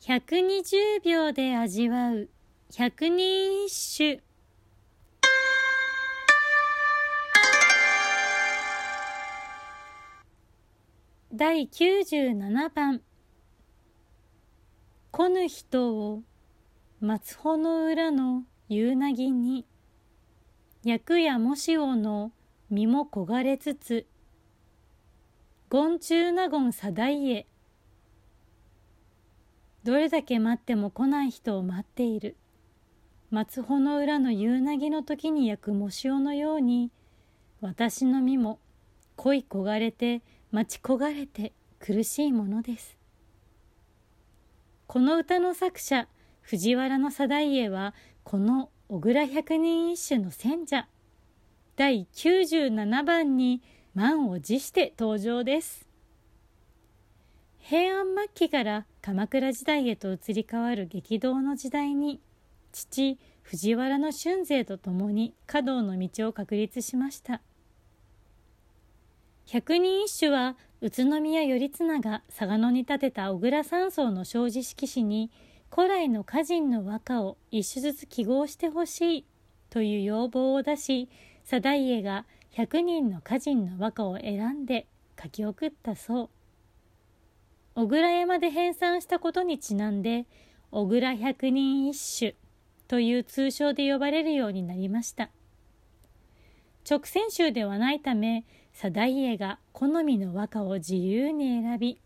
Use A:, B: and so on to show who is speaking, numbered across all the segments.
A: 120秒で味わう。百人一首第97番「来ぬ人を松穂の裏の夕なぎに役やもしおの身も焦がれつつ権中納言定家どれだけ待っても来ない人を待っている。松穂の裏の夕なぎの時に焼くもしおのように私の身も恋焦がれて待ち焦がれて苦しいものです。この歌の作者藤原定家はこの小倉百人一首の選者。第97番に満を持して登場です。平安末期から鎌倉時代へと移り変わる激動の時代に父藤原の春勢と共に華道の道を確立しました。百人一首は宇都宮頼綱が嵯峨野に建てた小倉山荘の障子色紙に古来の歌人の和歌を一首ずつ記号してほしいという要望を出し定家が100人の歌人の和歌を選んで書き送ったそう。小倉山で編纂したことにちなんで小倉百人一首という通称で呼ばれるようになりました。直線集ではないため定家が好みの和歌を自由に選び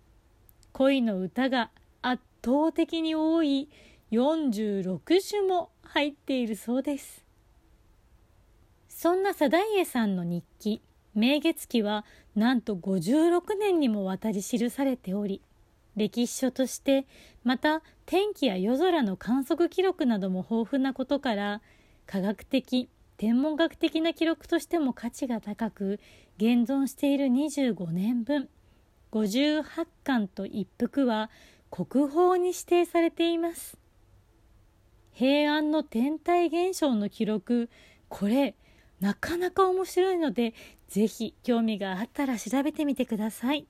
A: 恋の歌が圧倒的に多い46首も入っているそうです。そんな定家さんの日記「明月記」はなんと56年にもわたり記されており歴史書としてまた天気や夜空の観測記録なども豊富なことから科学的天文学的な記録としても価値が高く現存している25年分58巻と一幅は国宝に指定されています平安の天体現象の記録これなかなか面白いのでぜひ興味があったら調べてみてください。